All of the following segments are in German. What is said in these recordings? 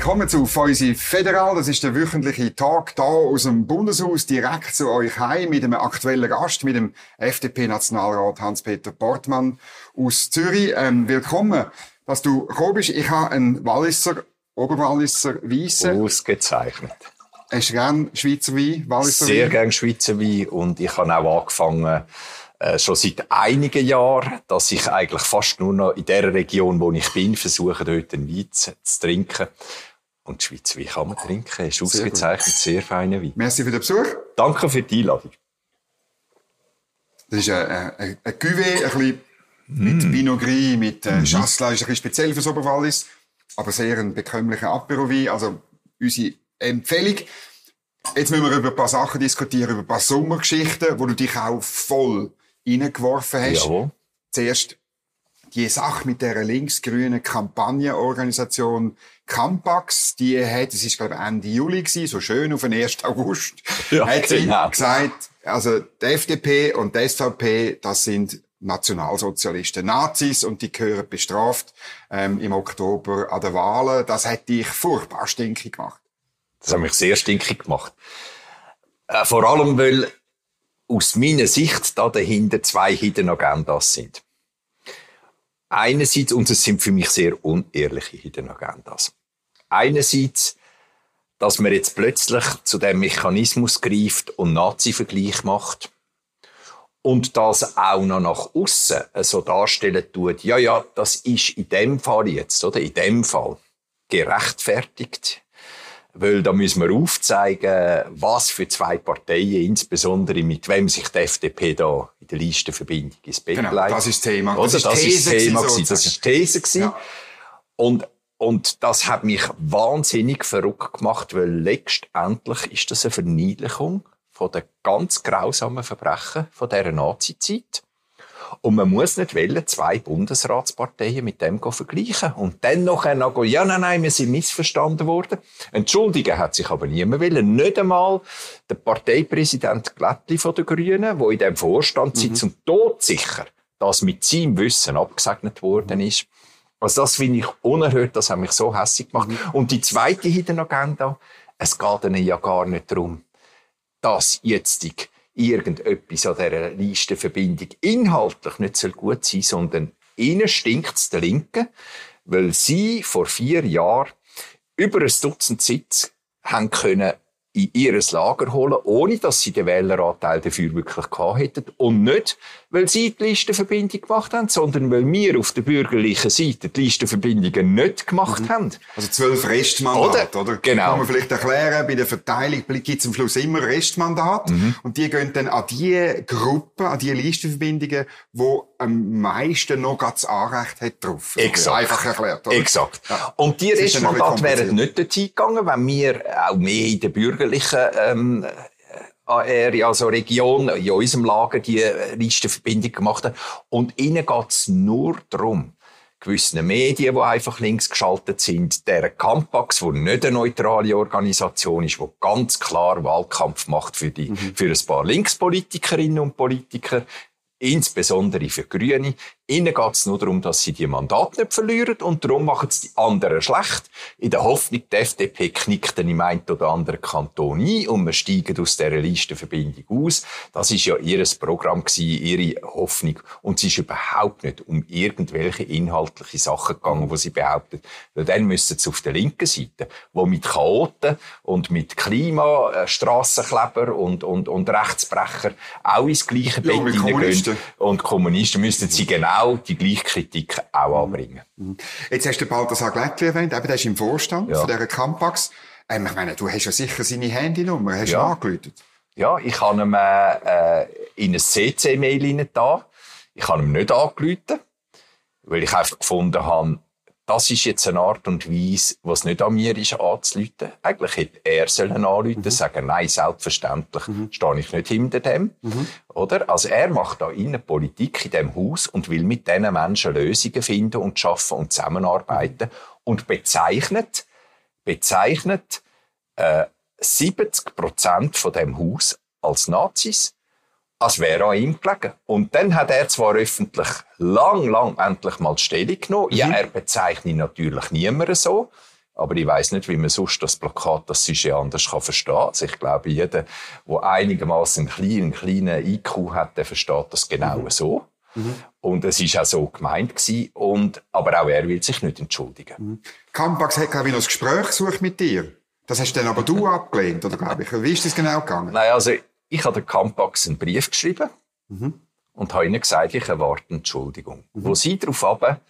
Willkommen zu Feusi Federal. Das ist der wöchentliche Tag da aus dem Bundeshaus direkt zu euch heim mit einem aktuellen Gast, mit dem FDP-Nationalrat Hans-Peter Portmann aus Zürich. Ähm, willkommen, dass du gekommen bist. Ich habe einen Walliser, Oberwalliser Weisse. Ausgezeichnet. Hast du gern Schweizer Wein, Walliser Sehr Wein? gern Schweizer Wein und ich habe auch angefangen, äh, schon seit einigen Jahren, dass ich eigentlich fast nur noch in der Region, wo ich bin, versuche, dort einen Wein zu, zu trinken. Und die Schweiz, wie kann man trinken? Ist ausgezeichnet, sehr, sehr feiner Wein. Merci für den Besuch. Danke für die Einladung. Das ist ein, ein, ein Cuvée, ein bisschen mit mm. Pinot Gris, mit äh, mm ist ein bisschen speziell für Oberwallis, aber sehr ein bekömmlicher Apero-Wein. Also unsere Empfehlung. Jetzt müssen wir über ein paar Sachen diskutieren, über ein paar Sommergeschichten, wo du dich auch voll reingeworfen hast. Jawohl. Zuerst die Sache mit der linksgrünen Kampagnenorganisation Campax, die hat, es ist glaube ich Ende Juli gewesen, so schön auf den 1. August, ja, hat sie genau. gesagt, also die FDP und die SVP, das sind Nationalsozialisten, Nazis und die gehören bestraft ähm, im Oktober an der Wahlen. Das hat dich furchtbar stinkig gemacht. Das hat mich sehr stinkig gemacht. Äh, vor allem, weil aus meiner Sicht da dahinter zwei Hidden Agendas sind. Einerseits, und es sind für mich sehr unehrliche Hidden Agendas. Einerseits, dass man jetzt plötzlich zu dem Mechanismus greift und Nazi-Vergleich macht und das auch noch nach außen so darstellen tut, ja, ja, das ist in dem Fall jetzt, oder? In dem Fall gerechtfertigt weil da müssen wir aufzeigen, was für zwei Parteien, insbesondere mit wem sich die FDP da in der Listenverbindung ins Bett genau, das ist das Thema. Das, Oder? das ist das Thema gewesen. Das ist These gewesen. Ja. Und, und das hat mich wahnsinnig verrückt gemacht, weil letztendlich ist das eine Verniedlichung von den ganz grausamen Verbrechen von dieser Nazi-Zeit. Und man muss nicht wollen, zwei Bundesratsparteien mit dem vergleichen. Und dann noch sagen, ja, nein, nein, wir sind missverstanden worden. Entschuldigen hat sich aber niemand wollen. Nicht einmal der Parteipräsident Glättli von den Grünen, der in dem Vorstand mhm. sitzt und todsicher das mit seinem Wissen abgesegnet worden ist. Also das finde ich unerhört, das hat mich so hässlich gemacht. Mhm. Und die zweite Hidden Agenda, es geht ihnen ja gar nicht darum, dass jetzt die irgendetwas an dieser Listenverbindung inhaltlich nicht so gut sein sondern ihnen stinkt es der Linken, weil sie vor vier Jahren über ein Dutzend Sitz haben können in ihr Lager holen, ohne dass sie den Wähleranteil dafür wirklich gehabt hätten. Und nicht, weil sie die Listenverbindung gemacht haben, sondern weil wir auf der bürgerlichen Seite die Listenverbindungen nicht gemacht mhm. haben. Also zwölf Restmandate, oder? oder? Genau. Kann man vielleicht erklären, bei der Verteilung gibt es am Schluss immer Restmandate mhm. und die gehen dann an die Gruppen, an die Listenverbindungen, wo am meisten noch das Anrecht hat drauf. Exakt. Einfach erklärt, oder? Exakt. Ja. Und die Restmandate wären nicht dorthin gegangen, wenn wir auch mehr in der bürgerlichen ähm, Area, also Region, in unserem Lager, die Listenverbindung gemacht haben. Und ihnen geht's nur darum, gewissen Medien, die einfach links geschaltet sind, der Campax, wo nicht eine neutrale Organisation ist, wo ganz klar Wahlkampf macht für die, mhm. für ein paar Linkspolitikerinnen und Politiker, insbesondere für Grüne. Ihnen geht es nur darum, dass sie die Mandate nicht verlieren und darum machen es die anderen schlecht. In der Hoffnung, die FDP knickt dann im einen oder anderen Kanton ein und wir steigen aus dieser Listenverbindung aus. Das ist ja ihr Programm gewesen, ihre Hoffnung. Und es ist überhaupt nicht um irgendwelche inhaltliche Sachen gegangen, die sie behauptet. Weil dann müssen sie auf der linken Seite, wo mit Chaoten und mit Klima, Strassenkleber und, und, und Rechtsbrecher auch ins gleiche Bett hineingehen. Und Kommunisten müssten sie genau genau die gleiche Kritik auch anbringen. Mhm. Jetzt hast du Balthasar Glättli erwähnt, eben, der ist im Vorstand ja. von dieser Campax. Ähm, ich meine, du hast ja sicher seine Handynummer, hast du ja. angerufen? Ja, ich habe ihm äh, in ein CC-Mail da. Ich habe ihm nicht angerufen, weil ich einfach gefunden habe, das ist jetzt eine Art und Weise, was nicht an mir ist, anzuleiten. Eigentlich hätte er sollen anrufen, mhm. sagen, nein, selbstverständlich mhm. stehe ich nicht hinter dem. Mhm. Oder? Also er macht da Innenpolitik in dem Haus und will mit diesen Menschen Lösungen finden und schaffen und zusammenarbeiten und bezeichnet, bezeichnet, äh, 70 Prozent von dem Haus als Nazis als wäre an ihm gelegen. Und dann hat er zwar öffentlich lang, lang endlich mal Stellung genommen. Mhm. Ja, er bezeichnet natürlich niemanden so. Aber ich weiß nicht, wie man sonst das Plakat, das Sujet anders kann verstehen. Also ich glaube, jeder, der einigermaßen einen kleinen, kleinen IQ hat, der versteht das genau mhm. so. Mhm. Und es ist auch so gemeint gewesen. Und, aber auch er will sich nicht entschuldigen. Mhm. Campax hat, glaube ich, noch ein Gespräch gesucht mit dir. Das hast dann aber du abgelehnt, oder glaube ich? Wie ist das genau gegangen? Nein, also, ich habe der Campax einen Brief geschrieben. Mhm. Und habe ihnen gesagt, ich erwarte Entschuldigung. Mhm. Wo sie darauf aber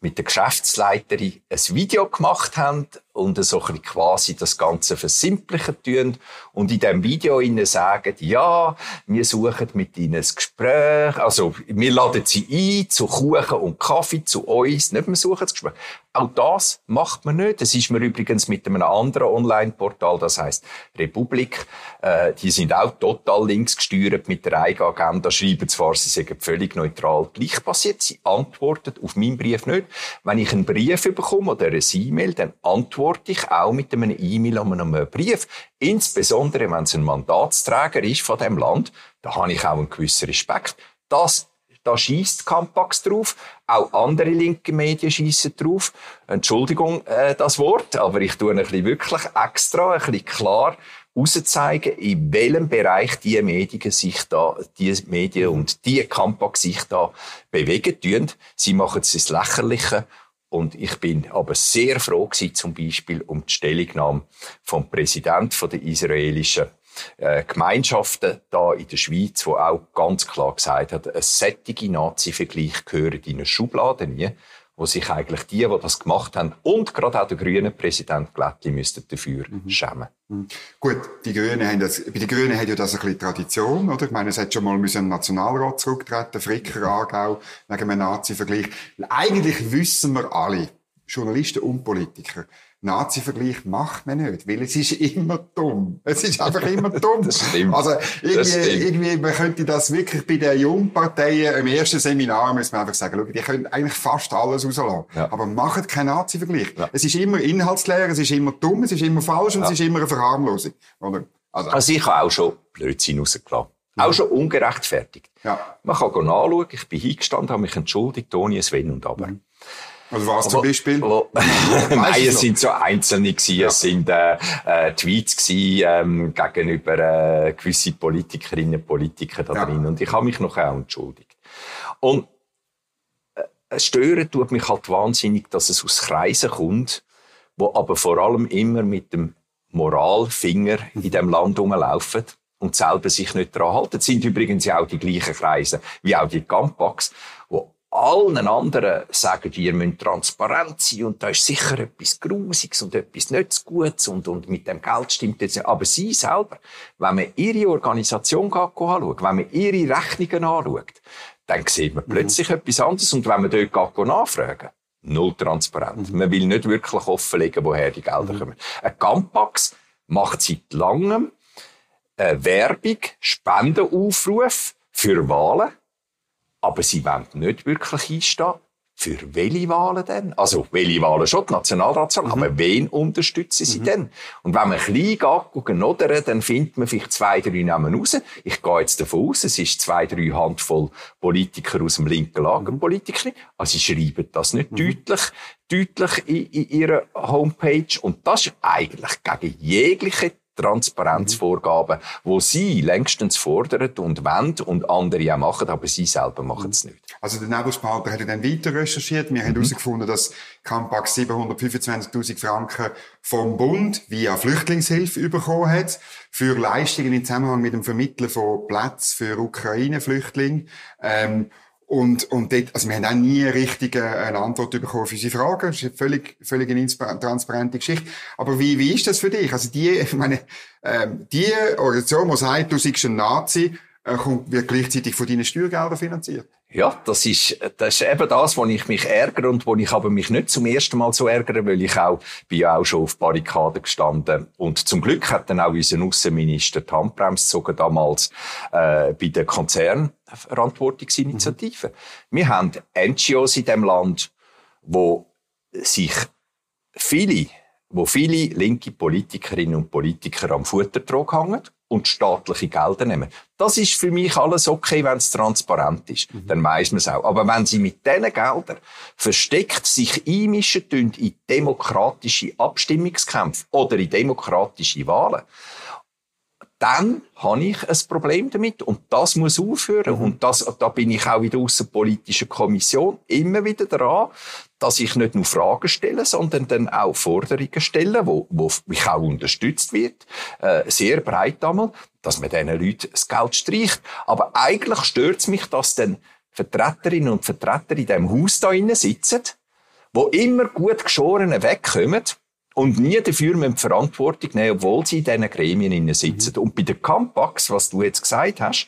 mit der Geschäftsleiterin ein Video gemacht haben und so ein quasi das Ganze versimplichen tun und in dem Video ihnen sagen, ja, wir suchen mit ihnen ein Gespräch, also wir laden sie ein zu Kuchen und Kaffee zu uns, nicht wir suchen das Gespräch. Auch das macht man nicht. Das ist mir übrigens mit einem anderen Online-Portal, das heißt Republik, äh, die sind auch total links gesteuert mit der eigenen Agenda, schreiben zwar, sie sagen völlig neutral gleich passiert, sie antworten auf meinen Brief nicht. Wenn ich einen Brief bekomme oder eine E-Mail, dann antworte antworte ich auch mit einem E-Mail und einem Brief. Insbesondere, wenn es ein Mandatsträger ist von dem Land, da habe ich auch einen gewissen Respekt. Das da schießt Campax drauf, auch andere linke Medien schießen drauf. Entschuldigung äh, das Wort, aber ich tue ein bisschen wirklich extra, ein bisschen klar auszeigen, in welchem Bereich die Medien sich da, die Medien und die Campax sich da bewegen tun. Sie machen es ins Lächerliche und ich bin aber sehr froh gewesen, zum Beispiel um die Stellungnahme vom Präsidenten der israelischen äh, Gemeinschaften da in der Schweiz, wo auch ganz klar gesagt hat, ein sättige Nazi-Vergleich gehört in eine Schublade nie wo sich eigentlich die, die das gemacht haben, und gerade auch der grüne Präsident Glättli müssten dafür mhm. schämen. Mhm. Gut, die Grünen haben das, bei den Grünen hat ja das ein bisschen Tradition, oder? Ich meine, es hat schon mal müssen im Nationalrat zurücktreten, Fricker, Aargau, wegen einem Nazi-Vergleich. Eigentlich wissen wir alle, Journalisten und Politiker, Nazi-Vergleich macht man nicht, weil es ist immer dumm. Es ist einfach immer dumm. das stimmt. Also irgendwie, irgendwie, man könnte das wirklich bei den Jungparteien im ersten Seminar müssen wir einfach sagen, schau, die können eigentlich fast alles rauslassen. Ja. Aber macht keinen Nazi-Vergleich. Ja. Es ist immer inhaltsleer, es ist immer dumm, es ist immer falsch und ja. es ist immer eine Verharmlosung. Oder? Also, also ich habe auch schon Blödsinn rausgelassen. Auch schon ungerechtfertigt. Ja. Man kann nachschauen, ich bin hingestanden, habe mich entschuldigt, ohne ein Wenn und Aber. Mhm. Also was zum Beispiel? Nein, es sind so einzelne gewesen. Ja. Es sind äh, äh, Tweets gewesen, ähm, gegenüber äh, gewisse Politikerinnen und Politiker da ja. drin. Und ich habe mich noch auch entschuldigt. Und äh, stören tut mich halt wahnsinnig, dass es aus Kreisen kommt, wo aber vor allem immer mit dem Moralfinger in dem Land rumlaufen und selber sich nicht daran halten. Das sind übrigens auch die gleichen Kreise wie auch die Campax, wo allen anderen sagen, ihr müsst transparent sein und da ist sicher etwas Grusiges und etwas nicht Gutes und, und mit dem Geld stimmt jetzt nicht. Aber sie selber, wenn man ihre Organisation anschaut, wenn man ihre Rechnungen anschaut, dann sieht man mhm. plötzlich mhm. etwas anderes und wenn man dort nachfragen null transparent. Mhm. Man will nicht wirklich offenlegen, woher die Gelder mhm. kommen. Ein Campax macht seit langem äh, Werbung, Spendenaufruf für Wahlen aber sie wollen nicht wirklich einstehen. Für welche Wahlen denn? Also, welche Wahlen schon, die Nationalratswahlen, mhm. aber wen unterstützen sie mhm. denn? Und wenn man klein geht, oder, dann findet man vielleicht zwei, drei Namen raus. Ich gehe jetzt davon aus, es ist zwei, drei Handvoll Politiker aus dem linken Lager, mhm. Politiker. Also, sie schreiben das nicht mhm. deutlich, deutlich in, in ihrer Homepage. Und das ist eigentlich gegen jegliche Transparenzvorgaben, wo sie längstens fordern und wollen und andere auch machen, aber sie selber machen es nicht. Also der Nebelspalter hat dann weiter recherchiert. Wir mhm. haben herausgefunden, dass Campax 725.000 Franken vom Bund via Flüchtlingshilfe bekommen hat für Leistungen im Zusammenhang mit dem Vermitteln von Plätzen für Ukraine-Flüchtlinge. Ähm, und, und dort, also wir haben auch nie richtig eine Antwort bekommen auf unsere Fragen. Das ist eine völlig, völlig eine transparente Geschichte. Aber wie, wie ist das für dich? Also die, ich meine, ähm, die Organisation, die sagt, du seist ein Nazi, äh, kommt, wird gleichzeitig von deinen Steuergeldern finanziert. Ja, das ist, das ist eben das, wo ich mich ärgere und wo ich aber mich nicht zum ersten Mal so ärgere, weil ich auch, bin ja auch schon auf Barrikaden gestanden. Und zum Glück hat dann auch unser Außenminister die Handbremse gezogen damals, äh, bei der Konzernverantwortungsinitiative. Mhm. Wir haben NGOs in dem Land, wo sich viele, wo viele linke Politikerinnen und Politiker am Futtertrog hängen und staatliche Gelder nehmen. Das ist für mich alles okay, wenn es transparent ist. Mhm. Dann weiss man es auch. Aber wenn sie mit diesen Geldern versteckt sich einmischen in demokratische Abstimmungskämpfe oder in demokratische Wahlen, dann habe ich ein Problem damit und das muss aufhören. Mhm. Und das, da bin ich auch in der außenpolitischen Kommission immer wieder dran, dass ich nicht nur Fragen stelle, sondern dann auch Forderungen stelle, wo, wo mich auch unterstützt wird, äh, sehr breit einmal, dass man diesen Leuten das Geld streicht. Aber eigentlich stört es mich, dass dann Vertreterinnen und Vertreter in diesem Haus da sitzen, wo immer gut geschorene wegkommen und nie dafür müssen Verantwortung nehmen, obwohl sie in diesen Gremien sitzen. Mhm. Und bei der Campax, was du jetzt gesagt hast,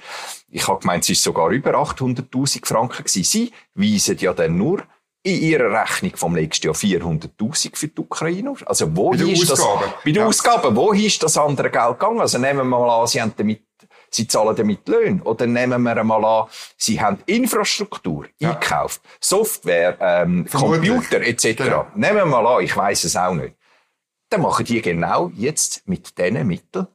ich habe gemeint, es ist sogar über 800.000 Franken gewesen. Sie weisen ja dann nur in ihrer Rechnung vom nächsten Jahr 400.000 für die Ukraine. Also wo bei ist das? Bei den ja. Ausgaben. Wo ist das andere Geld gegangen? Also nehmen wir mal an, sie haben damit Sie zahlen damit Löhne. Oder nehmen wir einmal an, Sie haben Infrastruktur ja. einkauft, Software, ähm, Computer etc. Genau. Nehmen wir mal an, ich weiß es auch nicht dann machen die genau jetzt mit diesen Mitteln,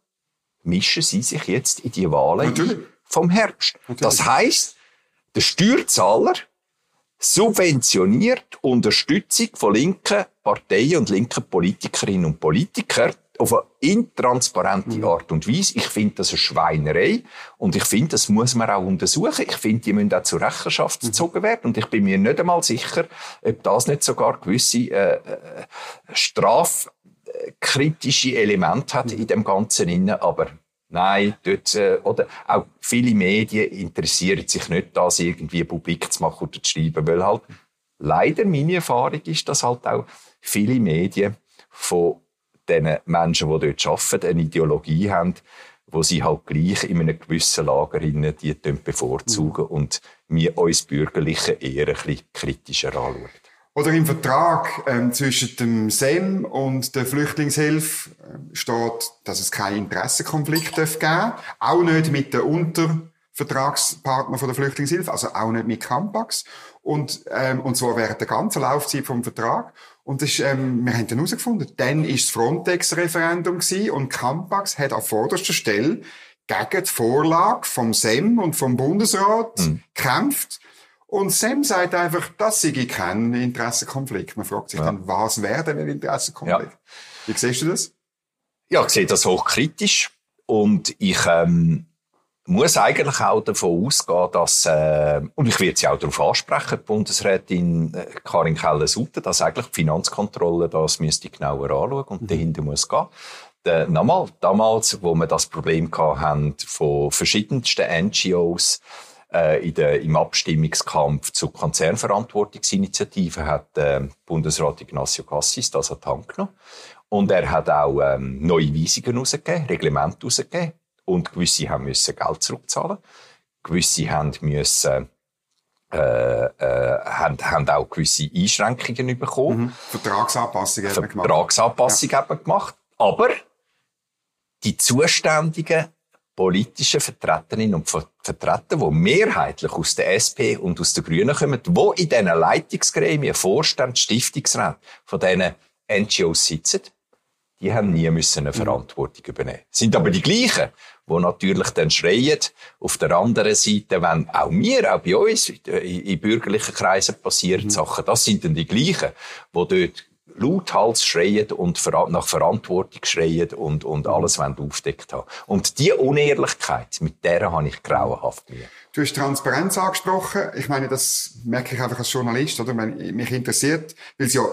mischen sie sich jetzt in die Wahlen vom Herbst. Natürlich. Das heißt, der Steuerzahler subventioniert Unterstützung von linken Parteien und linken Politikerinnen und Politikern auf eine intransparente mhm. Art und Weise. Ich finde das eine Schweinerei und ich finde, das muss man auch untersuchen. Ich finde, die müssen auch zur Rechenschaft mhm. gezogen werden und ich bin mir nicht einmal sicher, ob das nicht sogar gewisse äh, äh Straf kritische Elemente hat in dem Ganzen inne, aber Nein, dort, äh, oder auch viele Medien interessieren sich nicht, das irgendwie publik zu machen oder zu schreiben, weil halt leider meine Erfahrung ist, dass halt auch viele Medien von den Menschen, die dort arbeiten, eine Ideologie haben, wo sie halt gleich in einem gewissen Lager die bevorzugen mhm. und wir uns Bürgerlichen eher ein bisschen kritischer anschauen. Oder im Vertrag ähm, zwischen dem SEM und der Flüchtlingshilfe äh, steht, dass es keinen Interessenkonflikt geben darf. Auch nicht mit den Untervertragspartnern von der Flüchtlingshilfe, also auch nicht mit Campax. Und, ähm, und zwar während der ganzen Laufzeit vom Vertrag. Und das ist, ähm, wir haben dann herausgefunden, dann ist das Frontex-Referendum und Campax hat an vorderster Stelle gegen die Vorlage vom SEM und vom Bundesrat mhm. gekämpft und Sam sagt einfach, das sei kein Interessenkonflikt. Man fragt sich ja. dann, was wäre denn ein Interessenkonflikt? Ja. Wie siehst du das? Ja, ich sehe das hochkritisch. Und ich ähm, muss eigentlich auch davon ausgehen, dass, äh, und ich werde sie auch darauf ansprechen, die Bundesrätin äh, Karin Keller-Sutter, dass eigentlich die Finanzkontrolle das müsste genauer anschauen und mhm. dahinter muss gehen. Der, nochmal, damals, wo wir das Problem hatten von verschiedensten NGOs, äh, in der, im Abstimmungskampf zur Konzernverantwortungsinitiative hat äh, Bundesrat Ignacio Cassis das an die Hand genommen. Und er hat auch ähm, neue Weisungen herausgegeben, Reglemente herausgegeben. Und gewisse haben müssen Geld zurückzahlen. Gewisse haben müssen äh, äh, haben, haben auch gewisse Einschränkungen bekommen. Mhm. Vertragsanpassungen haben gemacht. Vertragsanpassungen ja. haben gemacht. Aber die Zuständigen politische Vertreterinnen und Vertreter, die mehrheitlich aus der SP und aus den Grünen kommen, die in diesen Leitungsgremien, Vorstand, Stiftungsrat von diesen NGOs sitzen, die haben nie müssen eine Verantwortung übernehmen. Sind aber die gleichen, die natürlich dann schreien, auf der anderen Seite, wenn auch wir, auch bei uns, in bürgerlichen Kreisen passieren mhm. Sachen, das sind dann die gleichen, die dort lauthals schreien und nach Verantwortung schreien und, und alles wollen aufdeckt haben. Und diese Unehrlichkeit, mit der habe ich grauenhaft Mühe. Du hast Transparenz angesprochen. Ich meine, das merke ich einfach als Journalist, oder? Wenn mich interessiert, weil es ja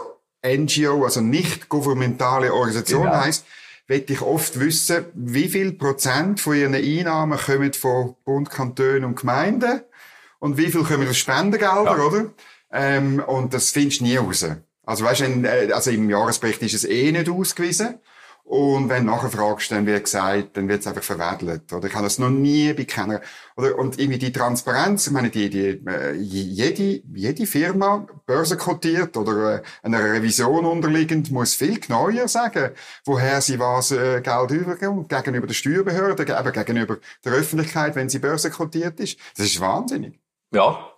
NGO, also nicht gouvernementale Organisation genau. heisst, möchte ich oft wissen, wie viel Prozent von ihren Einnahmen kommen von Bund, Kantonen und Gemeinden und wie viel kommen aus Spendengeldern, ja. oder? Ähm, und das findest du nie raus. Also weißt, wenn, äh, also im Jahresbericht ist es eh nicht ausgewiesen. Und wenn du nachher fragst, dann wird gesagt, dann wird es einfach verwedelt. Oder ich habe das noch nie bei keiner. Oder, und irgendwie die Transparenz, ich meine, die, die, äh, jede, jede Firma, börsenkotiert oder äh, einer Revision unterliegend, muss viel genauer sagen, woher sie was Geld übergeben, gegenüber der Steuerbehörde, eben gegenüber der Öffentlichkeit, wenn sie börsenkotiert ist. Das ist wahnsinnig. Ja.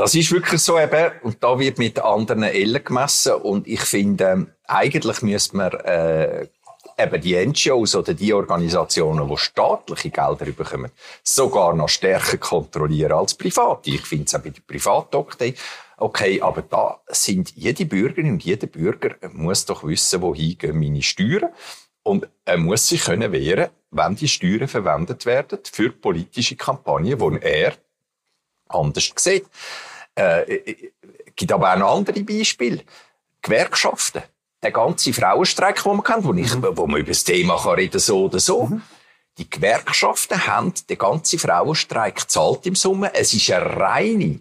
Das ist wirklich so eben, und da wird mit anderen Ellen gemessen, und ich finde, eigentlich müsste man, äh, eben die NGOs oder die Organisationen, die staatliche Gelder bekommen, sogar noch stärker kontrollieren als private. Ich finde es auch bei der Privatdoktor okay, aber da sind jede Bürgerin und jeder Bürger muss doch wissen, wohin meine Steuern. Und er muss sich können wehren, wenn die Steuern verwendet werden für politische Kampagnen, die er anders sieht. Äh, gibt aber auch noch andere Beispiele. Gewerkschaften. Der ganze Frauenstreik, den man kennt, wo, ich, mhm. wo man über das Thema kann reden so oder so. Mhm. Die Gewerkschaften haben den ganzen Frauenstreik gezahlt im Sommer. Es ist eine reine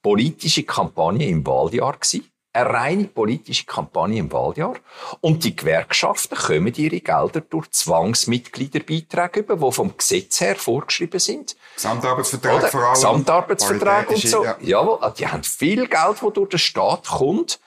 politische Kampagne im Wahljahr gewesen eine reine politische Kampagne im Wahljahr. Und die Gewerkschaften kommen ihre Gelder durch Zwangsmitgliederbeiträge über, die vom Gesetz her vorgeschrieben sind. Gesamtarbeitsvertrag Oder? vor allem. Gesamtarbeitsvertrag und so. Ja. Jawohl, ah, die haben viel Geld, das durch den Staat kommt.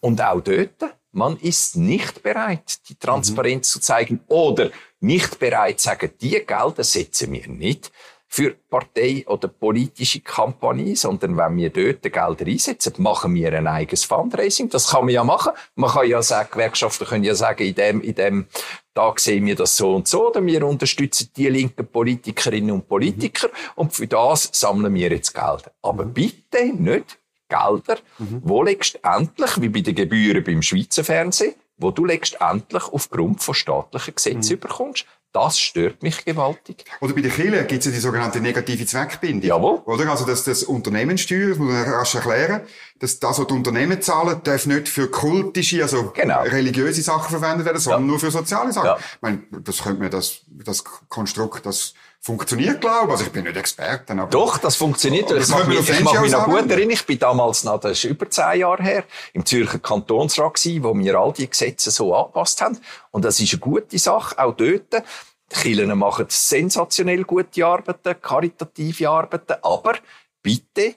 Und auch dort, man ist nicht bereit, die Transparenz mhm. zu zeigen oder nicht bereit zu sagen, die Gelder setzen wir nicht für Partei- oder politische Kampagne, sondern wenn wir dort Gelder einsetzen, machen wir ein eigenes Fundraising. Das kann man ja machen. Man kann ja sagen, Gewerkschaften können ja sagen, in dem, in dem Tag sehen wir das so und so, oder wir unterstützen die linken Politikerinnen und Politiker mhm. und für das sammeln wir jetzt Geld. Aber mhm. bitte nicht Gelder, mhm. wo letztendlich, wie bei den Gebühren beim Schweizer Fernsehen, wo du letztendlich aufgrund von staatlichen Gesetzen mhm. überkommst. Das stört mich gewaltig. Oder bei den Kirchen gibt es ja die sogenannte negative Zweckbindung. Jawohl. Oder? Also, dass das Unternehmenssteuer, das muss man rasch erklären, dass das, was die Unternehmen zahlen, darf nicht für kultische, also genau. religiöse Sachen verwendet werden, sondern ja. nur für soziale Sachen. Ja. Ich meine, das könnte man, das, das Konstrukt, das funktioniert, glaube ich. Also ich bin nicht Experte. Aber Doch, das funktioniert. Das ich mache mich, ich mache mich noch gut erinnern. Ich bin damals noch, das ist über zehn Jahre her, im Zürcher Kantonsrat gewesen, wo wir all die Gesetze so angepasst haben. Und das ist eine gute Sache, auch dort. Die Kirchen machen sensationell gute Arbeiten, karitative Arbeiten, aber bitte,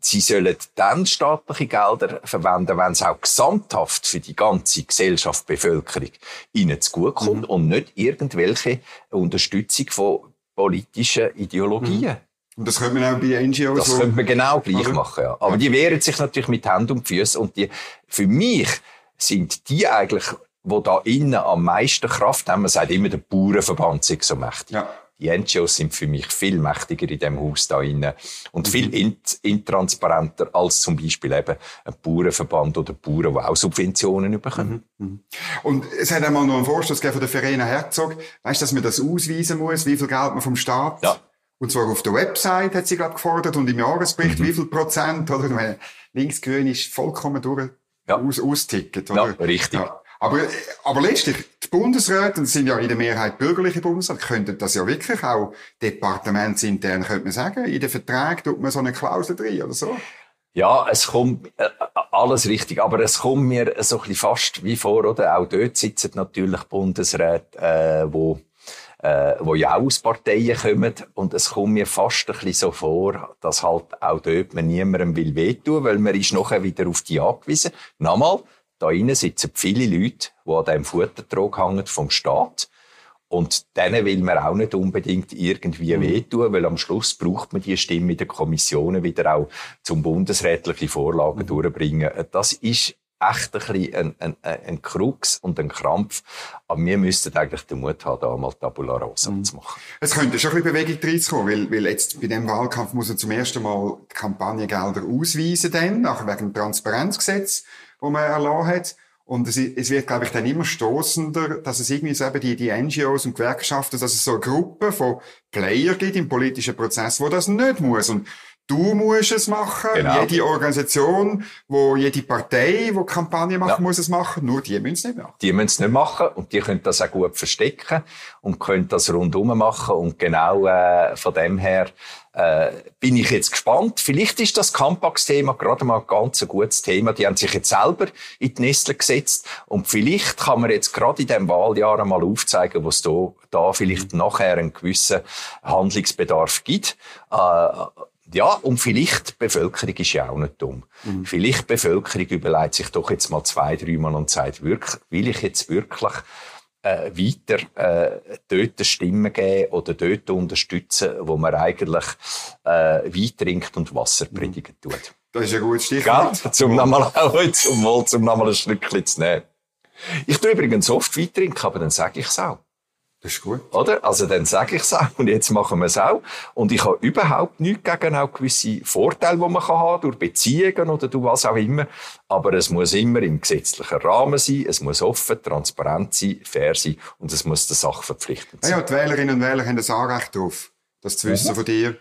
sie sollen dann staatliche Gelder verwenden, wenn es auch gesamthaft für die ganze Gesellschaft, Bevölkerung ihnen zugutekommt mhm. und nicht irgendwelche Unterstützung von politischen Ideologien. Mhm. Und das könnte man auch bei NGOs Das so könnte man genau gleich oder? machen, ja. Aber ja. die wehren sich natürlich mit Händen und Füßen und die, für mich sind die eigentlich wo da innen am meisten Kraft haben. Man sagt immer, der Bauernverband sei so mächtig. Ja. Die NGOs sind für mich viel mächtiger in dem Haus da innen und mhm. viel int intransparenter als zum Beispiel eben ein Bauernverband oder Bauern, die auch Subventionen bekommen. Mhm. mhm. Und es hat einmal noch einen Vorstoß von der Verena Herzog, weißt, dass man das ausweisen muss, wie viel Geld man vom Staat ja. Und zwar auf der Website hat sie, glaube gefordert und im Jahresbericht, mhm. wie viel Prozent, oder? Linksgrün ist vollkommen durch, ja. aus, austicket, oder? Ja, richtig. Ja. Aber, aber letztlich, Bundesräte, das sind ja in der Mehrheit bürgerliche Bundesräte, könnten das ja wirklich auch departementsintern, könnte man sagen, in den Verträgen tut man so eine Klausel drin oder so. Ja, es kommt äh, alles richtig, aber es kommt mir so ein bisschen fast wie vor, oder? Auch dort sitzen natürlich Bundesräte, äh, wo äh, wo ja auch aus Parteien kommen. Und es kommt mir fast ein bisschen so vor, dass halt auch dort man niemandem will wehtun, weil man ist nachher wieder auf die angewiesen. Nochmal, da innen sitzen viele Leute, die an diesem Futtertrog hängen vom Staat. Und denen will man auch nicht unbedingt irgendwie mhm. wehtun, weil am Schluss braucht man die Stimme den Kommissionen wieder auch zum bundesrätliche Vorlagen mhm. durchbringen. Das ist echt ein bisschen ein, ein, ein Krux und ein Krampf. Aber wir müssten eigentlich den Mut haben, da mal Tabula Rasa mhm. zu machen. Es könnte schon ein bisschen Bewegung reinkommen, weil, weil jetzt bei dem Wahlkampf muss er zum ersten Mal Kampagnengelder ausweisen, dann, nachher wegen dem Transparenzgesetz wo man erlassen hat. Und es, es wird, glaube ich, dann immer stoßender, dass es irgendwie so eben die, die NGOs und Gewerkschaften, dass es so eine Gruppe von Player gibt im politischen Prozess, wo das nicht muss. Und du musst es machen. Genau. Jede Organisation, wo jede Partei, die Kampagne macht, ja. muss es machen. Nur die müssen es nicht machen. Die müssen es nicht machen und die können das auch gut verstecken und können das rundum machen. Und genau äh, von dem her äh, bin ich jetzt gespannt. Vielleicht ist das Campax-Thema gerade mal ein ganz gutes Thema. Die haben sich jetzt selber in die Nestle gesetzt. Und vielleicht kann man jetzt gerade in diesem Wahljahr mal aufzeigen, was da, da vielleicht nachher einen gewissen Handlungsbedarf gibt. Äh, ja, und vielleicht, die Bevölkerung ist ja auch nicht dumm. Mhm. Vielleicht die Bevölkerung überlegt sich doch jetzt mal zwei, dreimal und sagt, wirklich, will ich jetzt wirklich äh, weiter äh, dort Stimmen geben oder dort unterstützen, wo man eigentlich äh, Wein trinkt und Wasser mhm. predigen tut. Das ist ein gutes Stichwort. Gell? Zum nochmal, zum, zum nochmal ein Stückchen zu nehmen. Ich tue übrigens oft Wein trinken, aber dann sage ich es auch. Das ist gut. Oder? Also dann sage ich es auch und jetzt machen wir es auch. Und ich habe überhaupt nichts gegen auch gewisse Vorteile, die man haben kann durch Beziehungen oder durch was auch immer. Aber es muss immer im gesetzlichen Rahmen sein, es muss offen, transparent sein, fair sein und es muss der Sache verpflichtend sein. Ja, die Wählerinnen und Wähler haben das Anrecht darauf, das zu wissen mhm. von dir.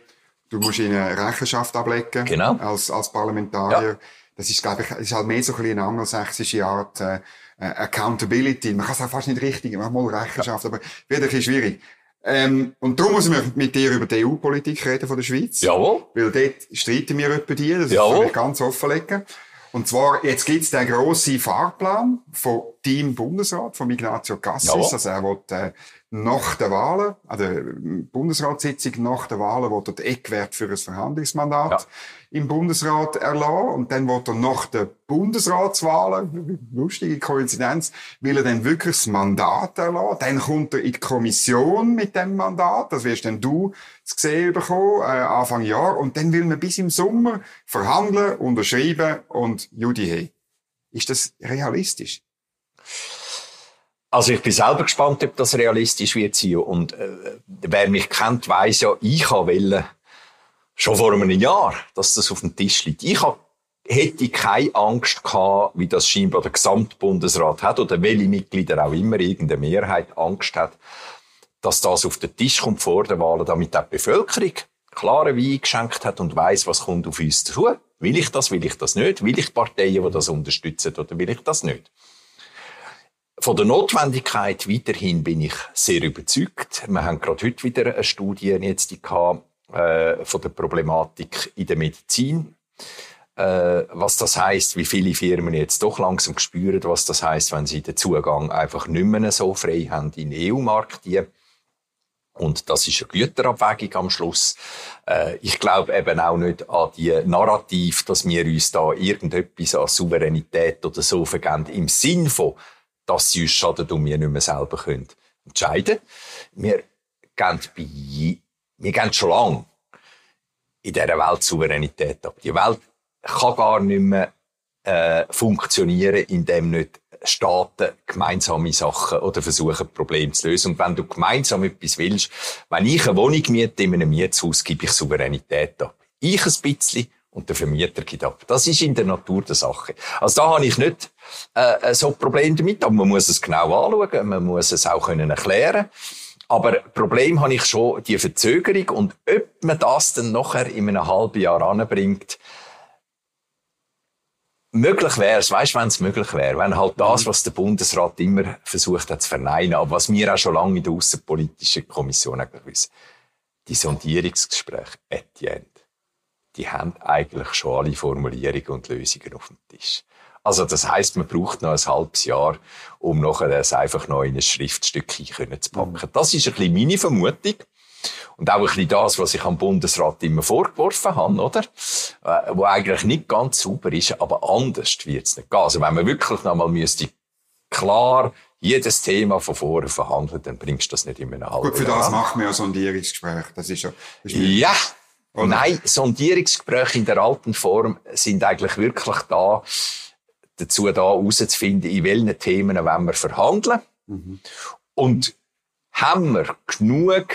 Du musst ihnen Rechenschaft ablegen genau. als, als Parlamentarier. Ja. Das ist, glaube ich, ist halt mehr so ein bisschen eine angelsächsische Art, äh, Accountability. Man kann es auch fast nicht richtig, man mal Rechenschaft, aber wird ein bisschen schwierig. Ähm, und darum muss ich mit dir über die EU-Politik reden von der Schweiz. Jawohl. Weil dort streiten wir etwa dir, das Jawohl. ich ganz offenlegen. Und zwar, jetzt gibt's den grossen Fahrplan vom Team Bundesrat, von Ignazio Cassis. Jawohl. Also er will, äh, nach der Wahlen, also Bundesratssitzung nach der Wahlen, wo er den Eckwert für ein Verhandlungsmandat ja. Im Bundesrat erlassen. Und dann wird er nach der Bundesratswahlen, lustige Koinzidenz, will er dann wirklich das Mandat erlassen. Dann kommt er in die Kommission mit dem Mandat. Das wirst dann du zu sehen bekommen, äh, Anfang Jahr. Und dann will man bis im Sommer verhandeln, unterschreiben und Judy hey. Ist das realistisch? Also ich bin selber gespannt, ob das realistisch wird sein. Und äh, wer mich kennt, weiß ja, ich wollte schon vor einem Jahr, dass das auf dem Tisch liegt. Ich hätte keine Angst gehabt, wie das scheinbar der Gesamtbundesrat hat oder welche Mitglieder auch immer irgendeine Mehrheit Angst hat, dass das auf den Tisch kommt vor der Wahl, damit die Bevölkerung klare Wein geschenkt hat und weiß, was kommt auf uns zu. Will ich das, will ich das nicht? Will ich Parteien, die das unterstützen oder will ich das nicht? Von der Notwendigkeit weiterhin bin ich sehr überzeugt. Wir haben gerade heute wieder eine Studie jetzt gehabt, äh, von der Problematik in der Medizin. Äh, was das heißt, wie viele Firmen jetzt doch langsam spüren, was das heißt, wenn sie den Zugang einfach nicht mehr so frei haben in EU-Markt. Und das ist eine Güterabwägung am Schluss. Äh, ich glaube eben auch nicht an die Narrativ, dass wir uns da irgendetwas an Souveränität oder so vergeben, im Sinn von, dass sie uns schaden und wir nicht mehr selber können entscheiden. Wir geben, bei, wir geben schon lange in dieser Welt Souveränität ab. Die Welt kann gar nicht mehr äh, funktionieren, indem nicht Staaten gemeinsame Sachen oder versuchen, Probleme zu lösen. Und wenn du gemeinsam etwas willst, wenn ich eine Wohnung miete in einem Mietshaus, gebe ich Souveränität ab. Ich ein bisschen und der Vermieter gibt ab. Das ist in der Natur der Sache. Also da habe ich nicht äh, so ein Problem damit, aber man muss es genau anschauen, man muss es auch können erklären. Aber Problem habe ich schon die Verzögerung und ob man das dann nachher in einem halben Jahr anbringt, möglich wäre es, weißt du, wenn es möglich wäre, wenn halt das, was der Bundesrat immer versucht hat zu verneinen, aber was wir auch schon lange in der Außenpolitischen Kommission eigentlich wissen, die Sondierungsgespräche at the end die haben eigentlich schon alle Formulierungen und Lösungen auf dem Tisch. Also das heißt, man braucht noch ein halbes Jahr, um nachher das einfach noch in ein Schriftstück zu packen. Mhm. Das ist ein bisschen meine Vermutung. Und auch ein bisschen das, was ich am Bundesrat immer vorgeworfen habe, oder? Äh, wo eigentlich nicht ganz sauber ist, aber anders wird es nicht gehen. Also wenn man wirklich noch mal müsste klar jedes Thema von vorne verhandeln, dann bringst du das nicht in einem halben. Gut, für das machen wir ja Sondierungsgespräch. Das ist ja, das ist ja, oder? Nein, Sondierungsgespräche in der alten Form sind eigentlich wirklich da, dazu da herauszufinden, in welchen Themen wollen wir verhandeln. Mhm. Und haben wir genug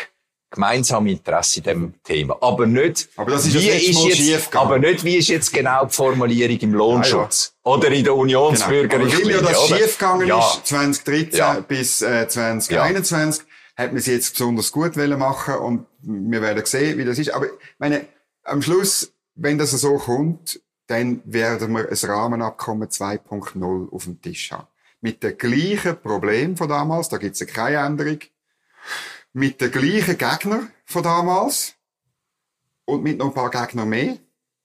gemeinsame Interesse in diesem Thema. Aber nicht, aber wie ist jetzt, aber nicht, wie ist jetzt genau die Formulierung im Lohnschutz? Ja, ja. Oder in der Unionsbürgerrichtlinie. Genau. Weil ja das schiefgegangen ja. ist, 2013 bis äh, 2021, hat man es jetzt besonders gut machen und wir werden sehen, wie das ist. Aber meine, am Schluss, wenn das so kommt, dann werden wir ein Rahmenabkommen 2.0 auf dem Tisch haben. Mit dem gleichen Problem von damals, da gibt es keine Änderung. Mit den gleichen Gegner von damals. Und mit noch ein paar Gegner mehr.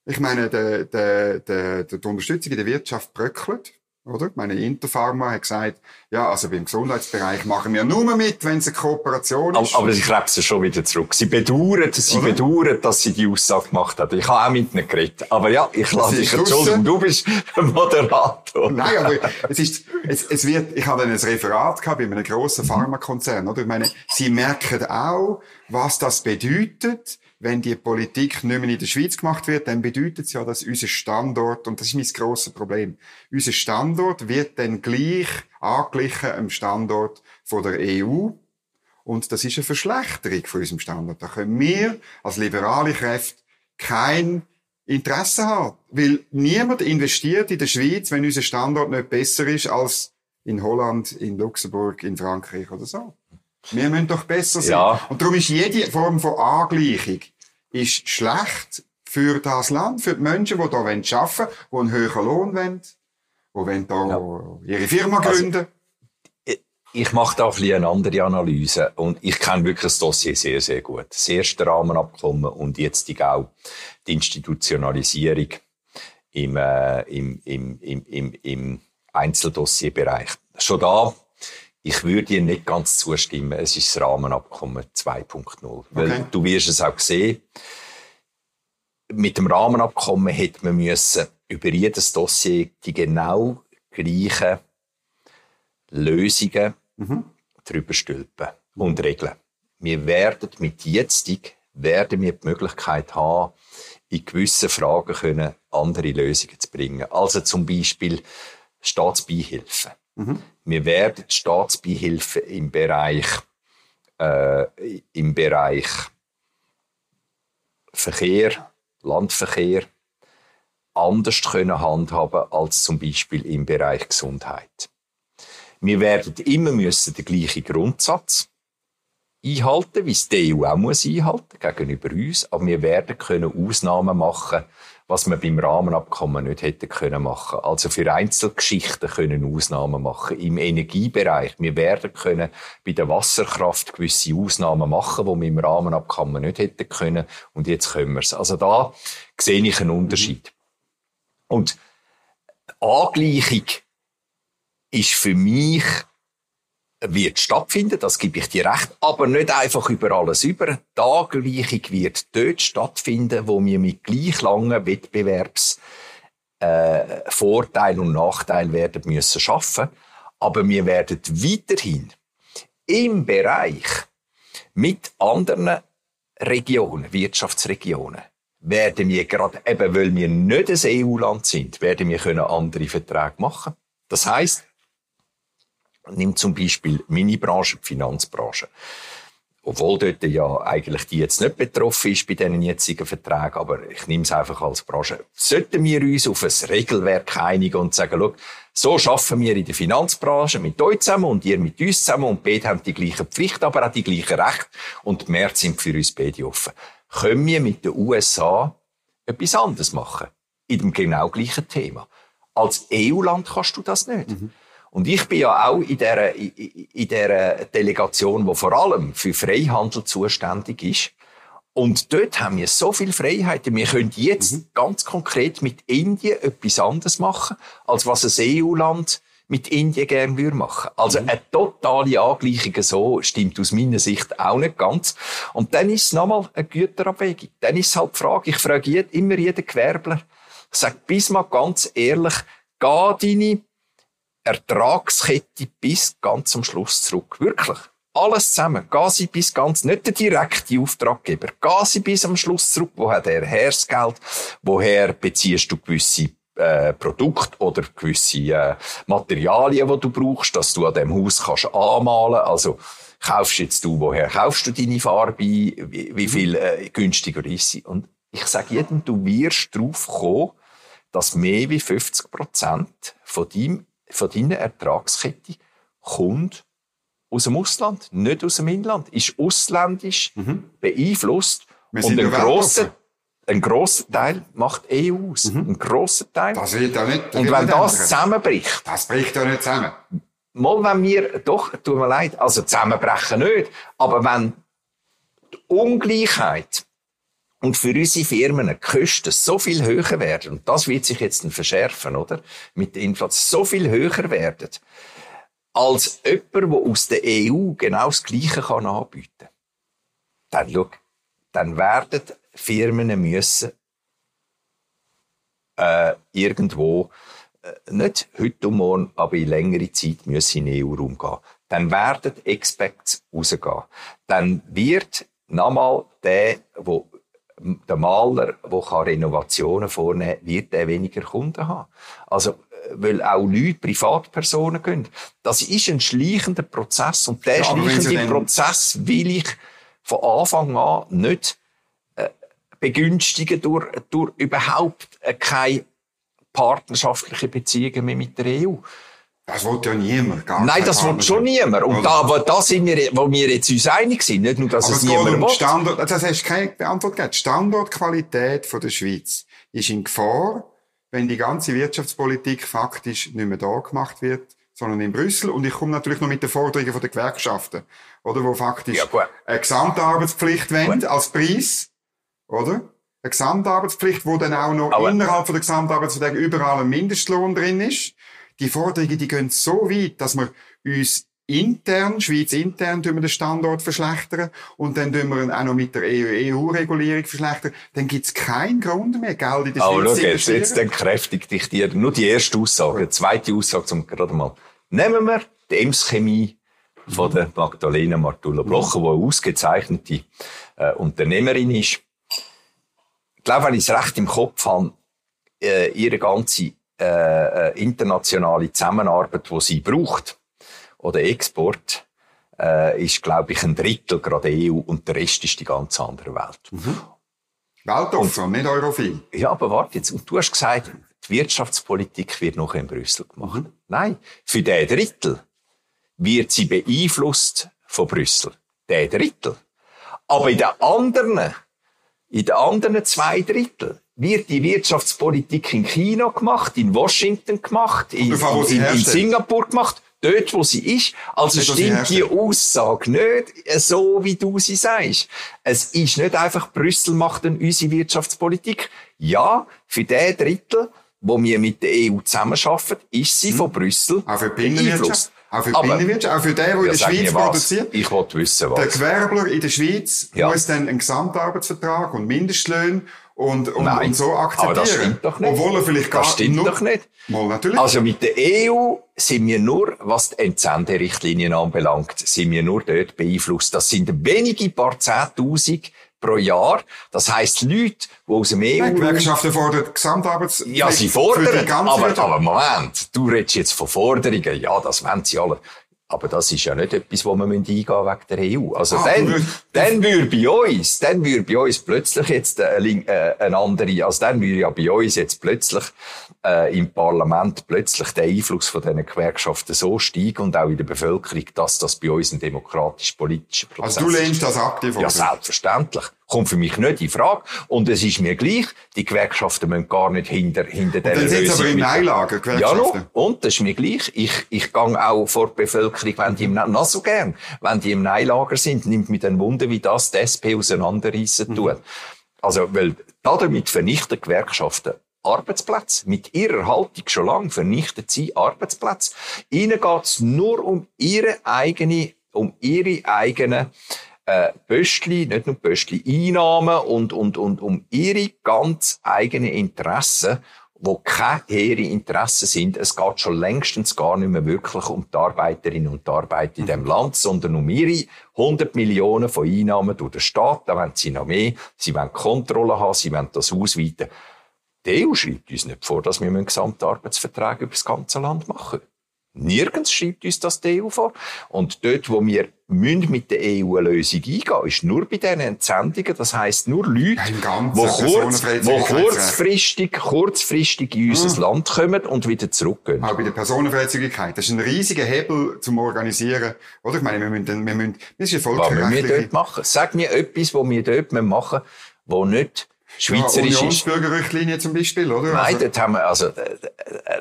Ich meine, die, die, die, die Unterstützung in der Wirtschaft bröckelt. Oder? Meine Interpharma hat gesagt, ja, also beim Gesundheitsbereich machen wir nur mit, wenn es eine Kooperation ist. Aber, aber sie krebsen schon wieder zurück. Sie bedauern, sie Oder? bedauern, dass sie die Aussage gemacht hat. Ich habe auch mit ihnen geredet. Aber ja, ich lasse dich entschuldigen. Du bist Moderator. Nein, aber es ist, es, es wird, ich habe ein Referat gehabt bei einem grossen Pharmakonzern, oder? Ich meine, sie merken auch, was das bedeutet, wenn die Politik nicht mehr in der Schweiz gemacht wird, dann bedeutet es ja, dass unser Standort, und das ist mein grosses Problem, unser Standort wird dann gleich angeglichen am Standort von der EU. Und das ist eine Verschlechterung von unserem Standort. Da können wir als liberale Kräfte kein Interesse haben. Weil niemand investiert in der Schweiz, wenn unser Standort nicht besser ist als in Holland, in Luxemburg, in Frankreich oder so. Wir müssen doch besser sein. Ja. Und darum ist jede Form von Angleichung ist schlecht für das Land, für die Menschen, die hier arbeiten wollen, die einen höheren Lohn wollen, die wollen hier ja. ihre Firma also, gründen. Also, ich mache da ein bisschen eine andere Analyse und ich kenne wirklich das Dossier sehr, sehr gut. Das erste Rahmenabkommen und jetzt auch die Institutionalisierung im, äh, im, im, im, im, im Einzeldossierbereich. Schon da ich würde Ihnen nicht ganz zustimmen. Es ist das Rahmenabkommen 2.0. Weil okay. du wirst es auch sehen. Mit dem Rahmenabkommen hätte man müssen über jedes Dossier die genau gleichen Lösungen mhm. drüber stülpen und regeln. Wir werden mit jetzig werden wir die Möglichkeit haben, in gewissen Fragen können andere Lösungen zu bringen. Also zum Beispiel Staatsbeihilfen. Mhm. Wir werden Staatsbeihilfen im Bereich, äh, im Bereich Verkehr, Landverkehr anders können handhaben als zum Beispiel im Bereich Gesundheit. Wir werden immer müssen den gleichen Grundsatz einhalten, wie es die EU auch muss einhalten gegenüber uns, aber wir werden können Ausnahmen machen was man beim Rahmenabkommen nicht hätte können machen. Also für Einzelgeschichten können Ausnahmen machen. Im Energiebereich, wir werden können bei der Wasserkraft gewisse Ausnahmen machen, die wir im Rahmenabkommen nicht hätten können. Und jetzt können wir es. Also da sehe ich einen Unterschied. Und Angleichung ist für mich wird stattfinden, das gebe ich dir recht, aber nicht einfach über alles über. Die wird dort stattfinden, wo wir mit gleich langen Wettbewerbs äh, Vorteil und Nachteil werden müssen schaffen, aber wir werden weiterhin im Bereich mit anderen Regionen, Wirtschaftsregionen, werden wir gerade, eben weil wir nicht ein EU-Land sind, werden wir können andere Verträge machen. Das heißt, Nimm zum Beispiel meine Branche, die Finanzbranche. Obwohl dort ja eigentlich die jetzt nicht betroffen ist bei diesen jetzigen Verträgen, aber ich nehme es einfach als Branche. Sollten wir uns auf ein Regelwerk einigen und sagen, schau, so schaffen wir in der Finanzbranche mit euch zusammen und ihr mit uns zusammen und beide haben die gleichen Pflichten, aber auch die gleichen Rechte und die Märkte sind für uns beide offen. Können wir mit den USA etwas anderes machen? In dem genau gleichen Thema. Als EU-Land kannst du das nicht. Mhm. Und ich bin ja auch in der, in der Delegation, die vor allem für Freihandel zuständig ist. Und dort haben wir so viel Freiheiten. Wir können jetzt mhm. ganz konkret mit Indien etwas anderes machen, als was ein EU-Land mit Indien gerne würde machen. Also mhm. eine totale Angleichung so stimmt aus meiner Sicht auch nicht ganz. Und dann ist es nochmal eine Güterabwägung. Dann ist es halt die Frage, ich frage immer jeden Gewerbler, sage bis mal ganz ehrlich, geh deine Ertragskette bis ganz zum Schluss zurück. Wirklich. Alles zusammen. Sie bis ganz, nicht der direkte Auftraggeber. Sie bis am Schluss zurück. Woher der das Geld? Woher beziehst du gewisse äh, Produkte oder gewisse äh, Materialien, die du brauchst, dass du an dem Haus kannst anmalen. Also kaufst jetzt du, woher kaufst du deine Farbe, wie, wie viel äh, günstiger ist sie? Und ich sage jedem, du wirst drauf kommen, dass mehr wie 50 Prozent von deinem von deiner Ertragskette kommt aus dem Ausland, nicht aus dem Inland, ist ausländisch mhm. beeinflusst und ein grosser, ein grosser Teil macht EU aus. Mhm. Ein grosser Teil. Das wird ja nicht. Und wenn das zusammenbricht. Das bricht ja nicht zusammen. Mal, wenn wir, doch, tut mir leid, also zusammenbrechen nicht, aber wenn die Ungleichheit und für unsere Firmen die Kosten so viel höher werden, und das wird sich jetzt verschärfen, oder? Mit der Inflation so viel höher werden, als jemand, der aus der EU genau das Gleiche kann anbieten kann. Dann, schau, dann werden Firmen müssen, äh, irgendwo, äh, nicht heute und morgen, aber in längere Zeit müssen in den EU-Raum gehen. Dann werden Expats rausgehen. Dann wird nochmal der, der der Maler, der Renovationen vornehmen kann, wird er weniger Kunden haben. Also, weil auch Leute, Privatpersonen gehen. Das ist ein schleichender Prozess und der ja, schleichende Prozess will ich von Anfang an nicht äh, begünstigen durch, durch überhaupt äh, keine partnerschaftliche Beziehungen mehr mit der EU. Das will ja niemand. Gar Nein, das will schon niemand. Und da, aber da sind wir, wo wir jetzt uns einig sind, nicht nur, dass aber es, es niemand um Standort, das hast du keine Antwort gegeben. Die Standortqualität von der Schweiz ist in Gefahr, wenn die ganze Wirtschaftspolitik faktisch nicht mehr da gemacht wird, sondern in Brüssel. Und ich komme natürlich noch mit den Forderungen von den Gewerkschaften, oder, wo faktisch ja, eine Gesamtarbeitspflicht wollen, als Preis, oder? Eine Gesamtarbeitspflicht, wo dann auch noch Aber innerhalb von der Gesamtarbeitsverträge überall ein Mindestlohn drin ist. Die Forderungen, die gehen so weit, dass wir uns intern, Schweiz intern, tun wir den Standort verschlechtern und dann tun wir ihn auch noch mit der EU-Regulierung verschlechtern. Dann gibt's keinen Grund mehr, Geld in der Aber Schweiz zu jetzt, jetzt dann kräftigt dich dir nur die erste Aussage, die zweite Aussage zum gerade mal. Nehmen wir die Ems-Chemie von der Magdalena Martula-Blocher, die eine ausgezeichnete äh, Unternehmerin ist. Ich glaube, wenn ich es recht im Kopf habe, äh, ihre ganze äh, äh, internationale Zusammenarbeit, die sie braucht, oder Export, äh, ist, glaube ich, ein Drittel gerade EU und der Rest ist die ganz andere Welt. Mhm. Weltoffen, nicht Europhil. Ja, aber warte jetzt. Und du hast gesagt, die Wirtschaftspolitik wird noch in Brüssel gemacht. Mhm. Nein, für den Drittel wird sie beeinflusst von Brüssel. Der Drittel. Aber in den anderen, in den anderen zwei Drittel wird die Wirtschaftspolitik in China gemacht, in Washington gemacht, in, in, in Singapur gemacht dort, wo sie ist. Also nicht, stimmt die Aussage nicht so, wie du sie sagst. Es ist nicht einfach, Brüssel macht dann unsere Wirtschaftspolitik. Ja, für den Drittel, wo wir mit der EU zusammenarbeiten, ist sie hm. von Brüssel Auch für beeinflusst. Auch für Binnenwirtschaft, auch für den, der ja, in der Schweiz produziert. Ich wollte wissen, was. Der Gewerbler in der Schweiz ja. muss dann einen Gesamtarbeitsvertrag und Mindestlöhne und, und, Nein, und so akzeptieren. Aber das stimmt doch nicht. Obwohl er vielleicht gar Das stimmt nur, doch nicht. Mal natürlich. Also mit der EU sind wir nur, was die Entsenderichtlinien anbelangt, sind wir nur dort beeinflusst. Das sind wenige paar Zehntausend pro Jahr. Das heisst, Leute, die aus dem EU... Die Gewerkschaften fordern Gesamtarbeits... Ja, sie fordern, aber, aber Moment, du redest jetzt von Forderungen. Ja, das wollen sie alle. Aber das ist ja nicht etwas, wo wir eingehen wegen der EU. Also ah, dann, dann würde bei uns, dann würde bei uns plötzlich jetzt äh, äh, eine andere, also dann würde ja bei uns jetzt plötzlich äh, im Parlament plötzlich der Einfluss von diesen Gewerkschaften so steigen und auch in der Bevölkerung, dass das bei uns ein demokratisch-politischer Prozess ist. Also du lehnst das aktiv Ja, selbstverständlich kommt für mich nicht in Frage. Und es ist mir gleich, die Gewerkschaften müssen gar nicht hinter, hinter der Lösung. Dann sind sie aber im Neilager, Gewerkschaften. Ja, no. und das ist mir gleich. Ich, ich gehe auch vor der Bevölkerung, wenn die im, noch so gern, wenn die im Neilager sind, nimmt mich dann Wunder, wie das die SP auseinanderreissen mhm. tut. Also, weil damit vernichten Gewerkschaften Arbeitsplätze. Mit ihrer Haltung schon lange vernichten sie Arbeitsplätze. Ihnen geht's nur um ihre eigene, um ihre eigenen äh, Pöstli, nicht nur Pöstli, Einnahmen und, und, und um ihre ganz eigenen Interessen, wo keine hehre Interessen sind. Es geht schon längstens gar nicht mehr wirklich um die Arbeiterinnen und Arbeiter in dem Land, sondern um ihre 100 Millionen von Einnahmen durch den Staat. Da wollen sie noch mehr. Sie wollen Kontrolle haben, sie wollen das ausweiten. Die EU schreibt uns nicht vor, dass wir einen Gesamtarbeitsvertrag über das ganze Land machen Nirgends schreibt uns das die EU vor. Und dort, wo wir mit der EU eine Lösung eingehen, ist nur bei diesen Entsendungen. Das heisst, nur Leute, die kurz, kurzfristig, kurzfristig in unser mhm. Land kommen und wieder zurückgehen. Auch bei der Personenfreizügigkeit. Das ist ein riesiger Hebel zum Organisieren. Oder? Ich meine, wir müssen, wir müssen, das ist ja Was müssen wir dort machen? Sag mir etwas, was wir dort machen, wo nicht schweizerisch ja, Unionsbürgerrichtlinie zum Beispiel, oder? Nein, also, dort haben wir, also,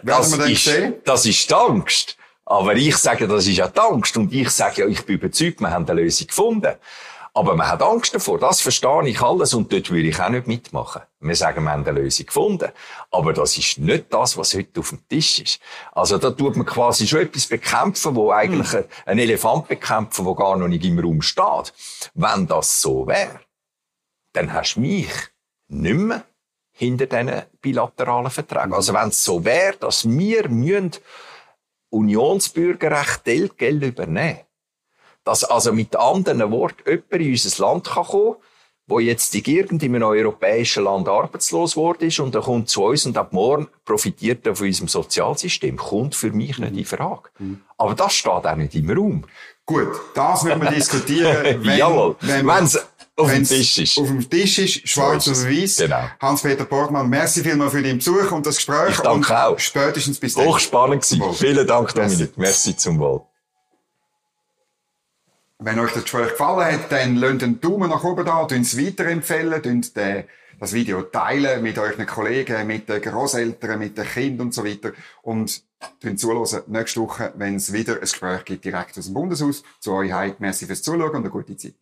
das, ist, das ist die Angst. Aber ich sage, das ist auch die Angst. Und ich sage ja, ich bin überzeugt, wir haben eine Lösung gefunden. Aber man hat Angst davor. Das verstehe ich alles und dort würde ich auch nicht mitmachen. Wir sagen, wir haben eine Lösung gefunden. Aber das ist nicht das, was heute auf dem Tisch ist. Also da tut man quasi schon etwas bekämpfen, wo eigentlich hm. ein Elefant bekämpfen, wo gar noch nicht im Raum steht. Wenn das so wäre, dann hast du mich nicht mehr hinter diesen bilateralen Verträgen. Also wenn es so wäre, dass wir müssen Unionsbürgerrecht Geld übernehmen dass also mit anderen Worten jemand in unser Land kann kommen wo jetzt in irgendeinem europäischen Land arbeitslos worden ist und er kommt zu uns und ab morgen profitiert er von unserem Sozialsystem, kommt für mich nicht in Frage. Mhm. Aber das steht auch nicht im Raum. Gut, das werden wir diskutieren, wenn, Jawohl. wenn wenn's auf dem Tisch ist. Auf dem Tisch ist, schwarz so oder weiß. Genau. Hans-Peter Portmann, merci vielmals für deinen Besuch und das Gespräch. Ich danke und auch. Spätestens bis dann. Hochspannend gewesen. Vielen Dank, Dominik. Merci, merci zum Wohl. Wenn euch das Gespräch gefallen hat, dann lasst einen Daumen nach oben da, es weiterempfehlen, das Video teilen mit euren Kollegen, mit den Großeltern, mit den Kindern und so weiter. Und zuhören nächste Woche, wenn es wieder ein Gespräch gibt, direkt aus dem Bundeshaus, zu euch heim. Merci fürs Zuschauen und eine gute Zeit.